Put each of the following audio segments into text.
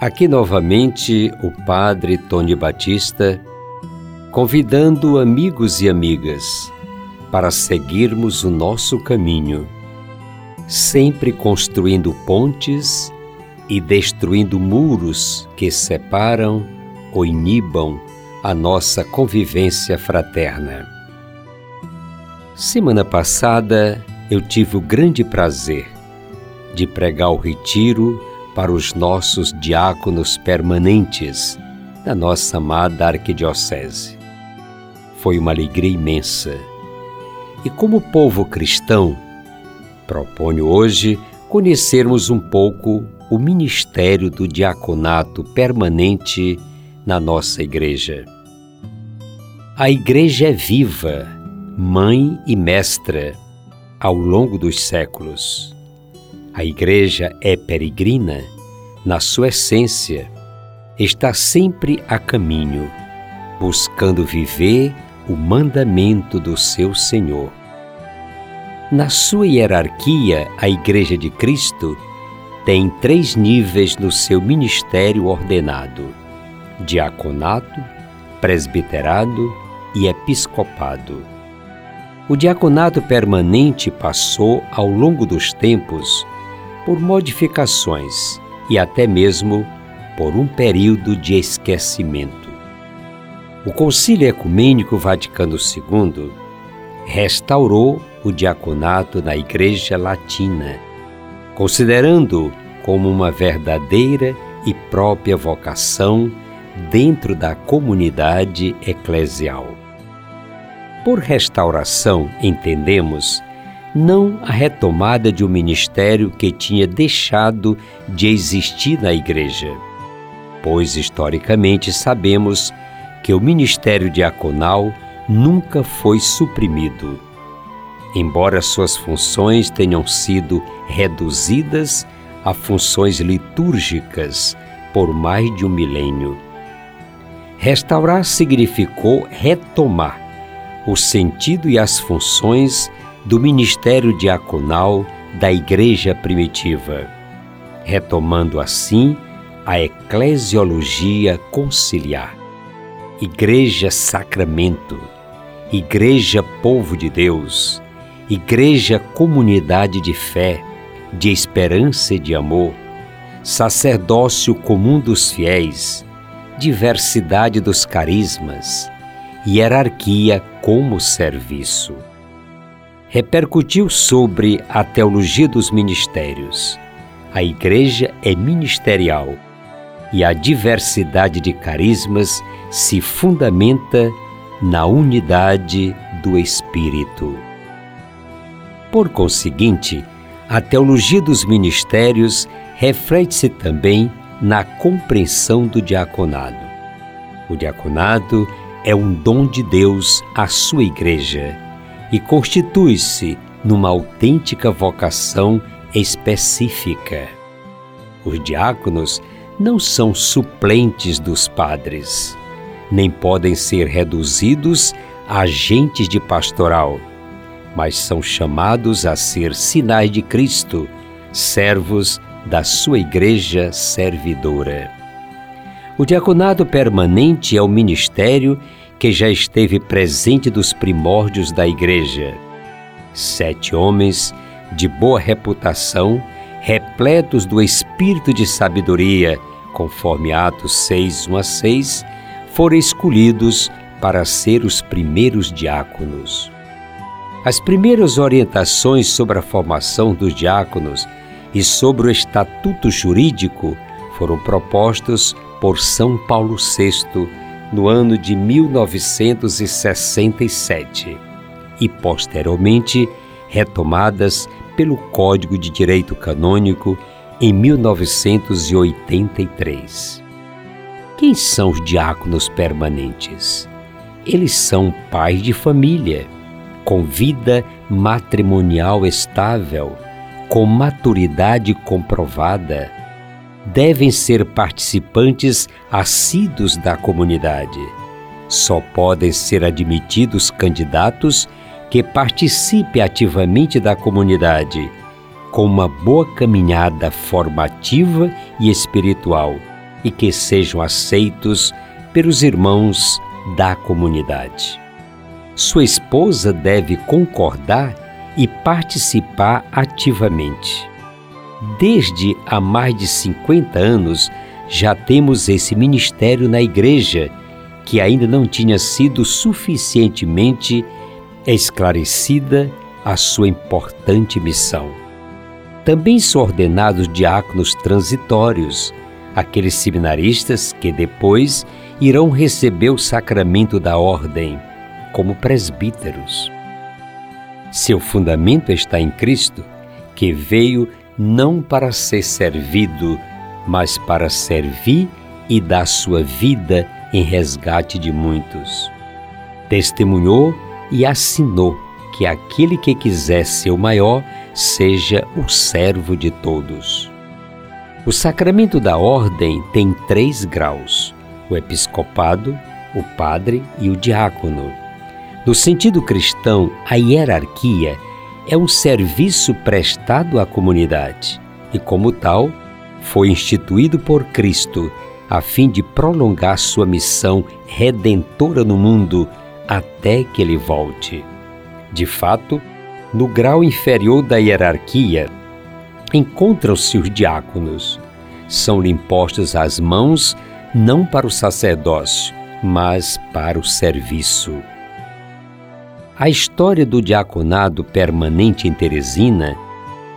aqui novamente o Padre Tony Batista convidando amigos e amigas para seguirmos o nosso caminho, sempre construindo pontes e destruindo muros que separam ou inibam a nossa convivência fraterna. Semana passada eu tive o grande prazer de pregar o retiro para os nossos diáconos permanentes da nossa amada arquidiocese. Foi uma alegria imensa. E como povo cristão, proponho hoje conhecermos um pouco o ministério do diaconato permanente na nossa igreja. A igreja é viva, mãe e mestra ao longo dos séculos. A igreja é peregrina na sua essência, está sempre a caminho, buscando viver o mandamento do seu Senhor. Na sua hierarquia, a Igreja de Cristo tem três níveis no seu ministério ordenado: diaconato, presbiterado e episcopado. O diaconato permanente passou, ao longo dos tempos, por modificações e até mesmo por um período de esquecimento. O Concílio Ecumênico Vaticano II restaurou o diaconato na Igreja Latina, considerando como uma verdadeira e própria vocação dentro da comunidade eclesial. Por restauração, entendemos não a retomada de um ministério que tinha deixado de existir na Igreja, pois historicamente sabemos que o ministério diaconal nunca foi suprimido. Embora suas funções tenham sido reduzidas a funções litúrgicas por mais de um milênio. Restaurar significou retomar o sentido e as funções do ministério diaconal da Igreja primitiva, retomando assim a eclesiologia conciliar. Igreja sacramento, Igreja povo de Deus, Igreja comunidade de fé, de esperança e de amor, sacerdócio comum dos fiéis, diversidade dos carismas, hierarquia como serviço repercutiu sobre a teologia dos ministérios. A igreja é ministerial e a diversidade de carismas se fundamenta na unidade do Espírito. Por conseguinte, a teologia dos ministérios reflete-se também na compreensão do diaconado. O diaconado é um dom de Deus à sua igreja e constitui-se numa autêntica vocação específica. Os diáconos não são suplentes dos padres, nem podem ser reduzidos a agentes de pastoral, mas são chamados a ser sinais de Cristo, servos da sua igreja servidora. O diaconado permanente é o ministério que já esteve presente dos primórdios da Igreja. Sete homens de boa reputação, repletos do espírito de sabedoria, conforme Atos 6, 1 a 6, foram escolhidos para ser os primeiros diáconos. As primeiras orientações sobre a formação dos diáconos e sobre o estatuto jurídico foram propostos por São Paulo VI no ano de 1967 e posteriormente retomadas pelo Código de Direito Canônico em 1983. Quem são os diáconos permanentes? Eles são pais de família, com vida matrimonial estável, com maturidade comprovada. Devem ser participantes assíduos da comunidade. Só podem ser admitidos candidatos que participe ativamente da comunidade, com uma boa caminhada formativa e espiritual e que sejam aceitos pelos irmãos da comunidade. Sua esposa deve concordar e participar ativamente. Desde há mais de 50 anos já temos esse ministério na igreja que ainda não tinha sido suficientemente esclarecida a sua importante missão. Também são ordenados diáconos transitórios, aqueles seminaristas que depois irão receber o sacramento da ordem, como presbíteros. Seu fundamento está em Cristo, que veio não para ser servido, mas para servir e dar sua vida em resgate de muitos. Testemunhou e assinou que aquele que quiser ser o maior seja o servo de todos. O sacramento da ordem tem três graus: o episcopado, o padre e o diácono. No sentido cristão, a hierarquia é um serviço prestado à comunidade e, como tal, foi instituído por Cristo a fim de prolongar sua missão redentora no mundo até que ele volte. De fato, no grau inferior da hierarquia, encontram-se os diáconos. São-lhe impostas as mãos não para o sacerdócio, mas para o serviço. A história do diaconado permanente em Teresina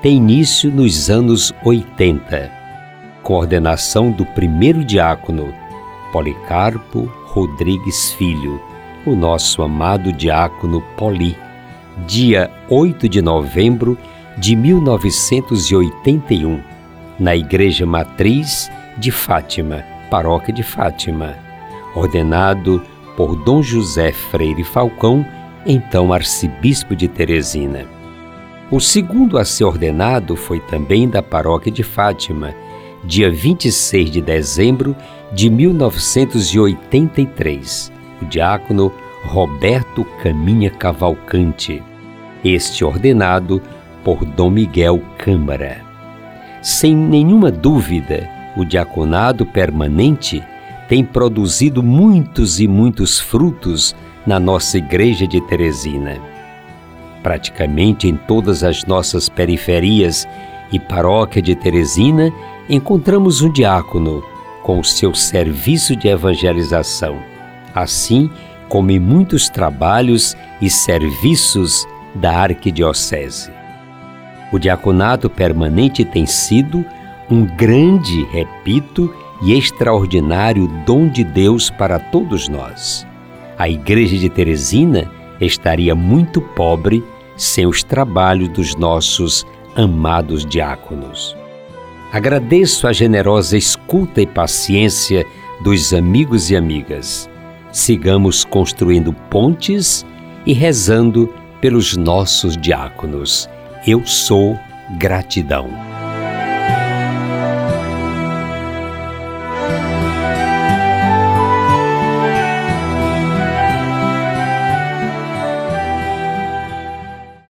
tem início nos anos 80, com a ordenação do primeiro diácono, Policarpo Rodrigues Filho, o nosso amado diácono Poli, dia 8 de novembro de 1981, na Igreja Matriz de Fátima, Paróquia de Fátima, ordenado por Dom José Freire Falcão, então arcebispo de Teresina. O segundo a ser ordenado foi também da Paróquia de Fátima, dia 26 de dezembro de 1983 o diácono Roberto Caminha Cavalcante, este ordenado por Dom Miguel Câmara. Sem nenhuma dúvida, o diaconado permanente tem produzido muitos e muitos frutos na nossa igreja de Teresina. Praticamente em todas as nossas periferias e paróquia de Teresina encontramos um diácono com o seu serviço de evangelização assim como em muitos trabalhos e serviços da arquidiocese. O diaconato permanente tem sido um grande, repito, e extraordinário dom de Deus para todos nós. A Igreja de Teresina estaria muito pobre sem os trabalhos dos nossos amados diáconos. Agradeço a generosa escuta e paciência dos amigos e amigas sigamos construindo pontes e rezando pelos nossos diáconos. Eu sou gratidão.